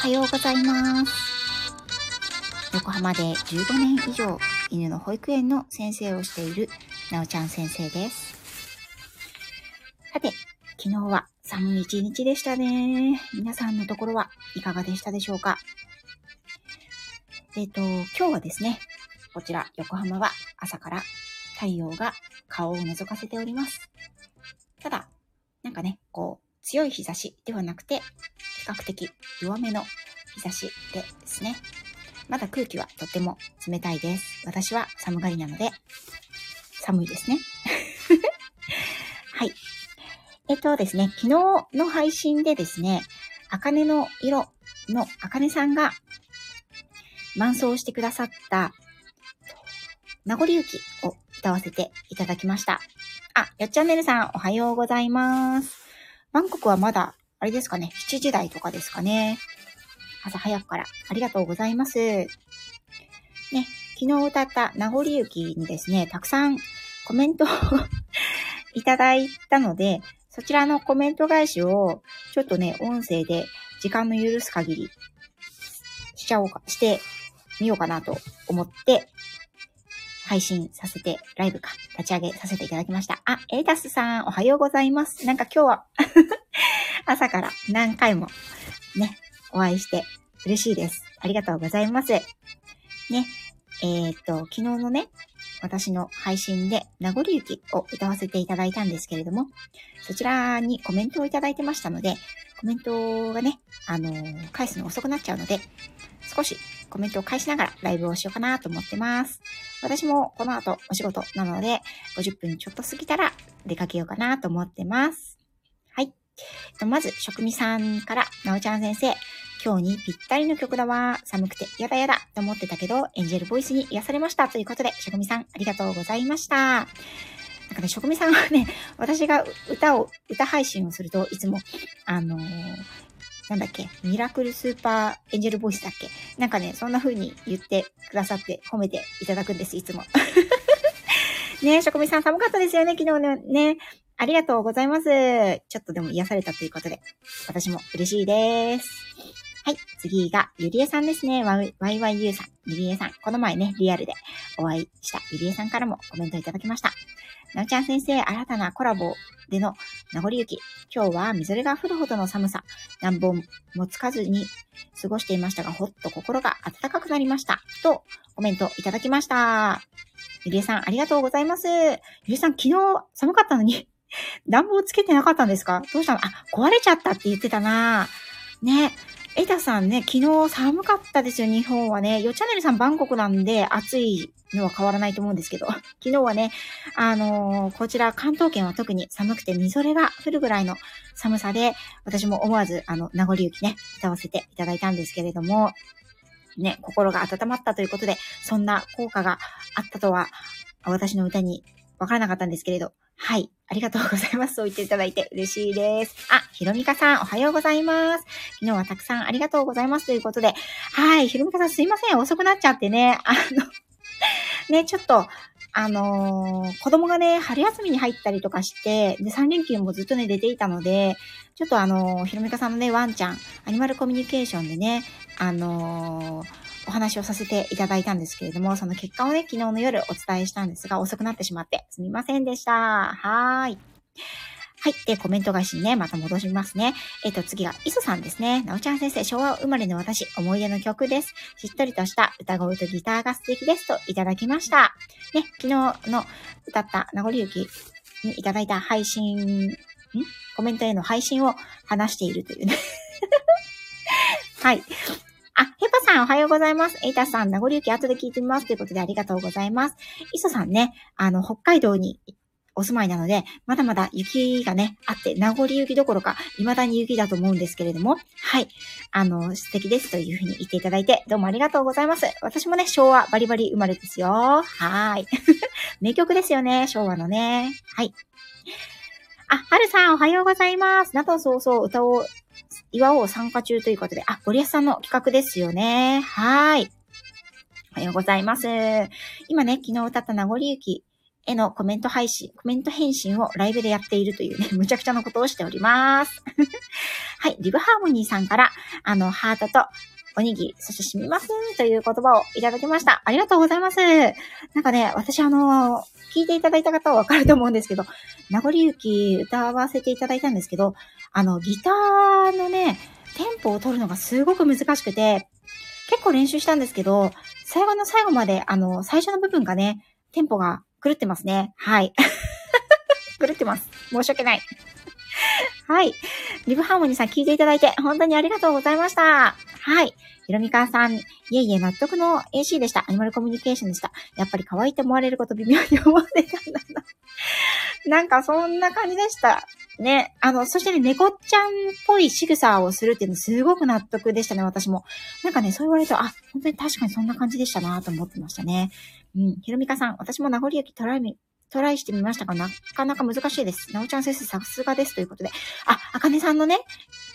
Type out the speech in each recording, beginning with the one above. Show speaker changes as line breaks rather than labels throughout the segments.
はようございます。横浜で15年以上犬の保育園の先生をしているなおちゃん先生です。さて、昨日は寒い一日でしたね。皆さんのところはいかがでしたでしょうか？えっ、と、今日はですね、こちら横浜は朝から太陽が顔を覗かせております。ただ、なんかね、こう、強い日差しではなくて、比較的弱めの日差しでですね。まだ空気はとっても冷たいです。私は寒がりなので、寒いですね。はい。えっとですね、昨日の配信でですね、茜の色の茜さんが伴奏してくださった、名残雪を歌わせていただきました。あ、よっちゃんねるさん、おはようございます。バンコクはまだ、あれですかね、7時台とかですかね。朝早くからありがとうございます。ね、昨日歌った名残雪にですね、たくさんコメントを いただいたので、そちらのコメント返しを、ちょっとね、音声で時間の許す限りしちゃおうか、してみようかなと思って、配信させて、ライブか、立ち上げさせていただきました。あ、エイタスさん、おはようございます。なんか今日は、朝から何回もね、お会いして嬉しいです。ありがとうございます。ね、えーっと、昨日のね、私の配信で名残雪を歌わせていただいたんですけれども、そちらにコメントをいただいてましたので、コメントがね、あのー返すの遅くなっちゃうので、少しコメントを返しながらライブをしようかなと思ってます。私もこの後お仕事なので、50分ちょっと過ぎたら出かけようかなと思ってます。はい。まず、職味さんから、なおちゃん先生、今日にぴったりの曲だわ。寒くてやだやだと思ってたけど、エンジェルボイスに癒されました。ということで、職味さん、ありがとうございました。なんかね、職味さんはね、私が歌を、歌配信をするといつも、あのーなんだっけ、ミラクルスーパーエンジェルボイスだっけ？なんかね、そんな風に言ってくださって褒めていただくんです、いつも。ねえ職味さん寒かったですよね、昨日のね。ありがとうございます。ちょっとでも癒されたということで、私も嬉しいです。はい。次が、ゆりえさんですね。わい YYU さん。ゆりえさん。この前ね、リアルでお会いしたゆりえさんからもコメントいただきました。なおちゃん先生、新たなコラボでの名残雪。今日はみぞれが降るほどの寒さ。暖房もつかずに過ごしていましたが、ほっと心が温かくなりました。と、コメントいただきました。ゆりえさん、ありがとうございます。ゆりえさん、昨日寒かったのに、暖房つけてなかったんですか？どうしたの？あ、壊れちゃったって言ってたなね。エタさんね、昨日寒かったですよ、日本はね。よチャンネルさんバンコクなんで暑いのは変わらないと思うんですけど、昨日はね、あのーこちら関東圏は特に寒くてみぞれが降るぐらいの寒さで、私も思わず、あの、名残雪ね、歌わせていただいたんですけれども、ね、心が温まったということで、そんな効果があったとは、私の歌にわからなかったんですけれど、はい。ありがとうございます。そう言っていただいて嬉しいです。あ、ひろみかさん、おはようございます。昨日はたくさんありがとうございますということで、はい。ひろみかさんすいません。遅くなっちゃってね。あの、ね、ちょっと、あのー子供がね、春休みに入ったりとかして、で、3連休もずっとね、出ていたので、ちょっとあのーひろみかさんのね、ワンちゃん、アニマルコミュニケーションでね、あのーお話をさせていただいたんですけれども、その結果をね、昨日の夜お伝えしたんですが、遅くなってしまって、すみませんでした。はーい。はい。で、コメント返しにね、また戻しますね。えっ、と、次が、磯さんですね。なおちゃん先生、昭和生まれの私、思い出の曲です。しっとりとした歌声とギターが素敵ですといただきました。ね、昨日の歌った名残雪にいただいた配信、ん？コメントへの配信を話しているというね。はい。あ、ヘパさんおはようございます。エイタさん、名残雪後で聞いてみます。ということでありがとうございます。磯さんね、あの、北海道にお住まいなので、まだまだ雪がね、あって、名残雪どころか、未だに雪だと思うんですけれども、はい。あの、素敵ですというふうに言っていただいて、どうもありがとうございます。私もね、昭和バリバリ生まれですよ。はーい。名曲ですよね、昭和のね。はい。あ、はるさん、おはようございます。などそうそう、歌を、岩を参加中ということで、あ、ゴリアさんの企画ですよね。はい。おはようございます。今ね、昨日歌った名残雪へのコメント配信、コメント返信をライブでやっているというね、むちゃくちゃなことをしております。はい、リブハーモニーさんから、あの、ハートと、おにぎり、そして染みますという言葉をいただきました。ありがとうございます。なんかね、私あの聞いていただいた方はわかると思うんですけど、名残雪歌わせていただいたんですけど、あの、ギターのね、テンポを取るのがすごく難しくて、結構練習したんですけど、最後の最後まで、あの、最初の部分がね、テンポが狂ってますね。はい。狂ってます。申し訳ない。はい。リブハーモニーさん聞いていただいて、本当にありがとうございました。はい。ひろみかさん、いえいえ、納得の AC でした。アニマルコミュニケーションでした。やっぱり可愛いと思われること微妙に思われたんだな。なんかそんな感じでした。ね。あの、そしてね、猫ちゃんっぽい仕草をするっていうのすごく納得でしたね、私も。なんかね、そう言われると、あ、本当に確かにそんな感じでしたなと思ってましたね。うん。ひろみかさん、私も名残雪トライトライしてみましたが、なかなか難しいです。なおちゃん先生、さすがです。ということで。あ、あかねさんのね、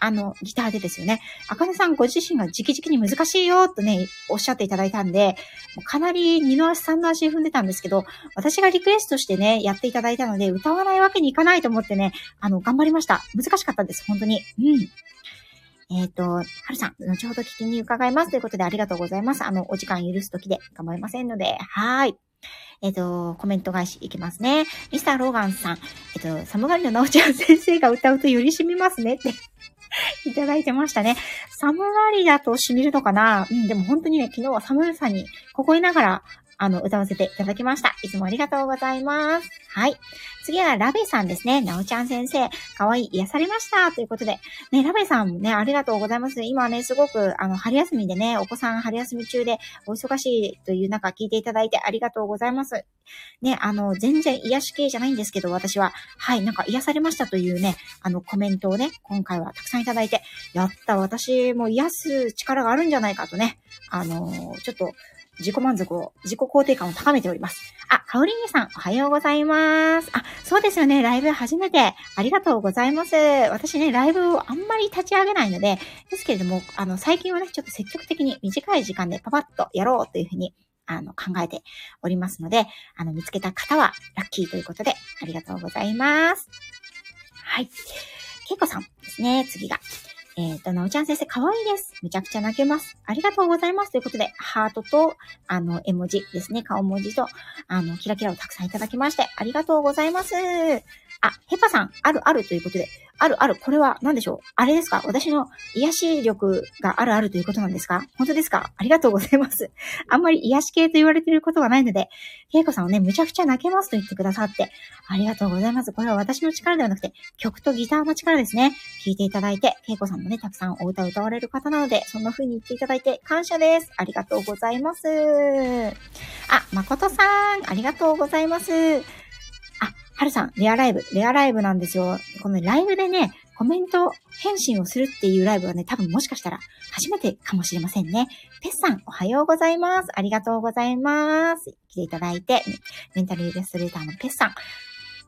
あの、ギターでですよね。あかねさんご自身が直々に難しいよ、とね、おっしゃっていただいたんで、かなり二の足三の足踏んでたんですけど、私がリクエストしてね、やっていただいたので、歌わないわけにいかないと思ってね、あの、頑張りました。難しかったです。本当に。うん。えっ、ー、と、はるさん、後ほど聞きに伺いますということでありがとうございます。あの、お時間許すときで構いませんので、はい。えっ、と、コメント返しいきますね。ミスターローガンさん、えっ、と、寒がりのなおちゃん先生が歌うとより染みますねって いただいてましたね。寒がりだと染みるのかな？うん、でも本当にね、昨日は寒さに凍えながらあの、歌わせていただきました。いつもありがとうございます。はい。次はラベさんですね。なおちゃん先生、かわいい、癒されました。ということで。ね、ラベさんもね、ありがとうございます。今ね、すごく、あの、春休みでね、お子さん春休み中でお忙しいという中聞いていただいてありがとうございます。ね、あの、全然癒し系じゃないんですけど、私は、はい、なんか癒されましたというね、あの、コメントをね、今回はたくさんいただいて、やった、私も癒す力があるんじゃないかとね、あの、ちょっと、自己満足を、自己肯定感を高めております。あ、かおりんげさん、おはようございます。あ、そうですよね。ライブ初めて。ありがとうございます。私ね、ライブをあんまり立ち上げないので、ですけれども、あの、最近はね、ちょっと積極的に短い時間でパパッとやろうというふうに、あの、考えておりますので、あの、見つけた方はラッキーということで、ありがとうございます。はい。けいこさんですね、次が。えっ、ー、と、なおちゃん先生、かわいいです。めちゃくちゃ泣けます。ありがとうございます。ということで、ハートと、あの、絵文字ですね、顔文字と、あの、キラキラをたくさんいただきまして、ありがとうございます。あ、ヘパさん、あるあるということで、あるある、これは何でしょう？あれですか？私の癒し力があるあるということなんですか？本当ですか？ありがとうございます。あんまり癒し系と言われていることがないので、ケイコさんをね、むちゃくちゃ泣けますと言ってくださって、ありがとうございます。これは私の力ではなくて、曲とギターの力ですね。聴いていただいて、ケイコさんもね、たくさんお歌を歌われる方なので、そんな風に言っていただいて感謝です。ありがとうございます。あ、誠さん、ありがとうございます。はるさん、レアライブ、レアライブなんですよ。このライブでね、コメント返信をするっていうライブはね、多分もしかしたら初めてかもしれませんね。ペッさん、おはようございます。ありがとうございます。来ていただいて、メンタルイラストレーターのペッさん。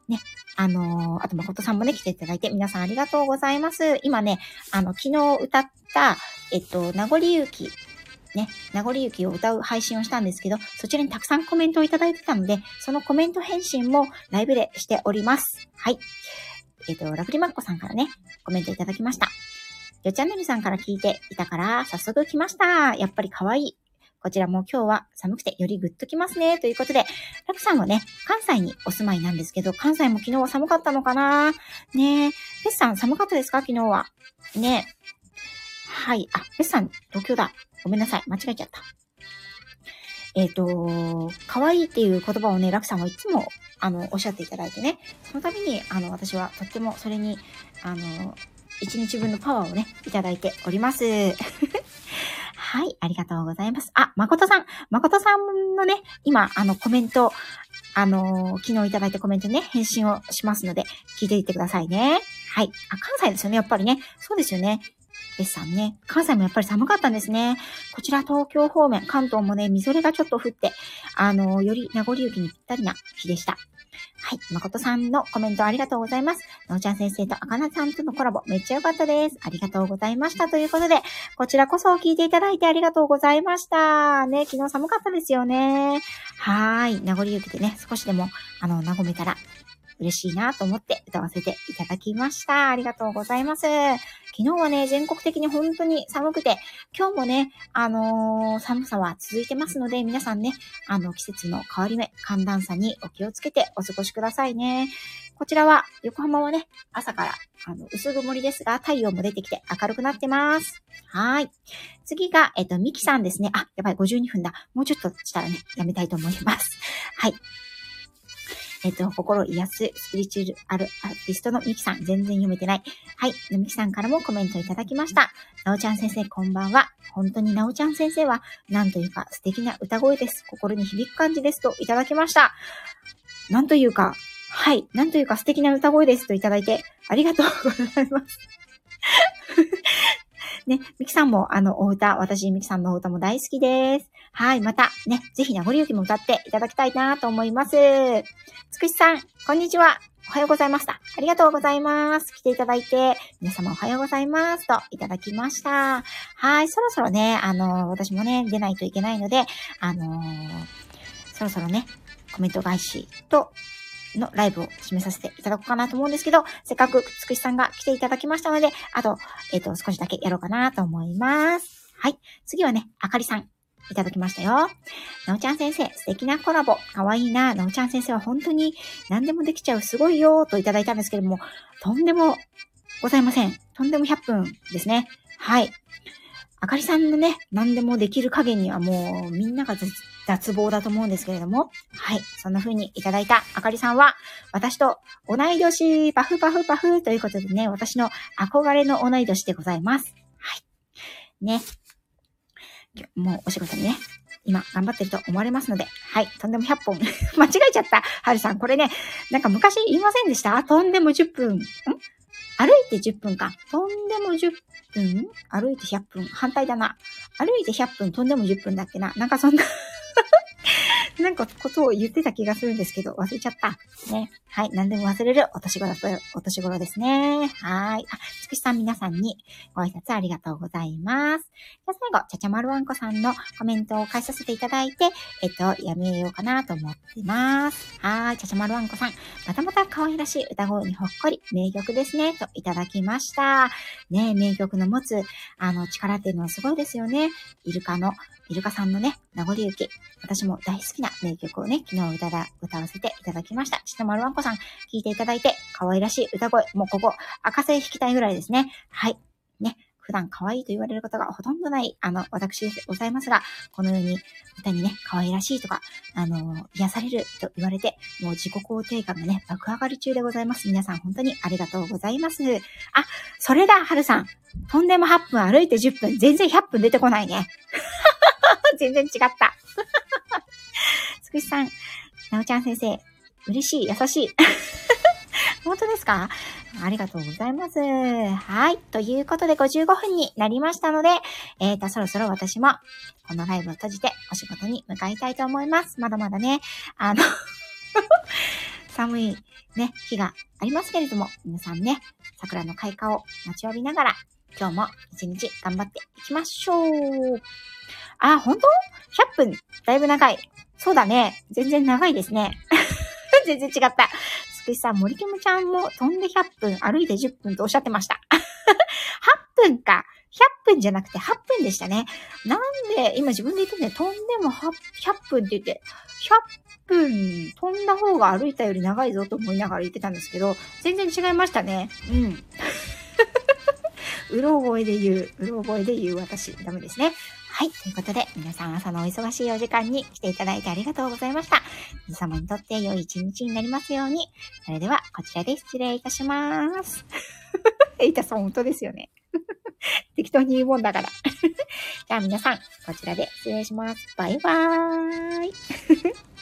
ね、あのー、あと誠さんもね、来ていただいて、皆さんありがとうございます。今ね、あの、昨日歌った、えっと、名残雪ね、名残雪を歌う配信をしたんですけど、そちらにたくさんコメントをいただいてたので、そのコメント返信もライブでしております。はい。えっ、ー、と、ラブリマッコさんからね、コメントいただきました。よチャンネルさんから聞いていたから、早速来ました。やっぱり可愛い。こちらも今日は寒くてよりぐっときますね。ということで、ラクさんはね、関西にお住まいなんですけど、関西も昨日は寒かったのかなねえ。ペスさん寒かったですか？昨日は。ねえはい。あ、ペスさん、東京だ。ごめんなさい。間違えちゃった。えっ、ー、と、可愛いっていう言葉をね、ラクさんはいつも、あの、おっしゃっていただいてね、その度に、あの、私はとってもそれに、あの、一日分のパワーをね、いただいております。はい、ありがとうございます。あ、誠さん、誠さんのね、今、あの、コメント、あの昨日いただいたコメントね、返信をしますので、聞いていってくださいね。はい。あ、関西ですよね、やっぱりね。そうですよね。ベスさんね。関西もやっぱり寒かったんですね。こちら東京方面、関東もね、みぞれがちょっと降って、あの、より名残雪にぴったりな日でした。はい。誠さんのコメントありがとうございます。のうちゃん先生とあかなさんとのコラボめっちゃ良かったです。ありがとうございました。ということで、こちらこそ聞いていただいてありがとうございました。ね、昨日寒かったですよね。はーい。名残雪でね、少しでも、あの、和めたら嬉しいなと思って歌わせていただきました。ありがとうございます。昨日はね、全国的に本当に寒くて、今日もね、あのー、寒さは続いてますので、皆さんね、あの、季節の変わり目、寒暖差にお気をつけてお過ごしくださいね。こちらは、横浜はね、朝から、あの、薄曇りですが、太陽も出てきて明るくなってます。はい。次が、えっと、ミキさんですね。あ、やばい、52分だ。もうちょっとしたらね、やめたいと思います。はい。えっ、と、心癒すスピリチュアルアーティストのミキさん、全然読めてない。はい。ミキさんからもコメントいただきました。なおちゃん先生、こんばんは。本当になおちゃん先生は、なんというか素敵な歌声です。心に響く感じですといただきました。なんというか、はい。なんというか素敵な歌声ですといただいて、ありがとうございます。ね、ミキさんもあの、お歌、私、ミキさんのお歌も大好きです。はい、また、ね、ぜひ名残雪も歌っていただきたいなと思います。つくしさん、こんにちは。おはようございました。ありがとうございます。来ていただいて、皆様おはようございますといただきました。はい、そろそろね、あの、私もね、出ないといけないので、あのー、そろそろね、コメント返しと、のライブを締めさせていただこうかなと思うんですけど、せっかくつくしさんが来ていただきましたので、あと、えっ、ー、と、少しだけやろうかなと思います。はい。次はね、あかりさん。いただきましたよ。なおちゃん先生、素敵なコラボ。かわいいな。なおちゃん先生は本当に何でもできちゃう。すごいよ。といただいたんですけれども、とんでもございません。とんでも100分ですね。はい。あかりさんのね、何でもできる加減にはもうみんなが脱帽だと思うんですけれども、はい。そんな風にいただいたあかりさんは、私と同い年、パフパフパフということでね、私の憧れの同い年でございます。はい。ね。もうお仕事にね、今頑張ってると思われますので、はい。とんでも100本。間違えちゃった。はるさん、これね、なんか昔言いませんでした？とんでも10分。ん？歩いて10分か。とんでも10分？歩いて100分？反対だな。歩いて100分、とんでも10分だっけな。なんかそんななんかことを言ってた気がするんですけど、忘れちゃった。ね。はい。何でも忘れるお年頃と、お年頃ですね。はい。あ、つくしさん皆さんにご挨拶ありがとうございます。じゃあ最後、ちゃちゃまるわんこさんのコメントを返させていただいて、えっと、やめようかなと思ってます。はい。ちゃちゃまるわんこさん、またまた可愛らしい歌声にほっこり、名曲ですね、といただきました。ね、名曲の持つ、あの、力っていうのはすごいですよね。イルカのイルカさんのね、名残雪。私も大好きな名曲をね、昨日歌だ、歌わせていただきました。ちとまるわんこさん、聴いていただいて、可愛らしい歌声。もうここ、赤線弾きたいぐらいですね。はい。ね。普段可愛いと言われることがほとんどない、あの、私でございますが、このように歌にね、可愛らしいとか、あの、癒されると言われて、もう自己肯定感がね、爆上がり中でございます。皆さん本当にありがとうございます。あ、それだ、はるさん。とんでも8分歩いて10分、全然100分出てこないね。全然違った。つくしさん、なおちゃん先生、嬉しい、優しい。本当ですか？ありがとうございます。はい。ということで55分になりましたので、えーと、そろそろ私もこのライブを閉じてお仕事に向かいたいと思います。まだまだね、あの寒いね、日がありますけれども、皆さんね、桜の開花を待ちわびながら、今日も一日頑張っていきましょう。あ、本当 ?100 分、だいぶ長い。そうだね。全然長いですね。全然違った。つくしさん、森キムちゃんも飛んで100分、歩いて10分とおっしゃってました。8分か。100分じゃなくて8分でしたね。なんで、今自分で言ってね、飛んでも100分って言って、100分飛んだ方が歩いたより長いぞと思いながら言ってたんですけど、全然違いましたね。うん。うろ覚えで言う、うろ覚えで言う私、ダメですね。はい。ということで、皆さん朝のお忙しいお時間に来ていただいてありがとうございました。皆様にとって良い一日になりますように。それでは、こちらで失礼いたします。エイタさん、本当ですよね。適当に言うもんだから。じゃあ皆さん、こちらで失礼します。バイバーイ。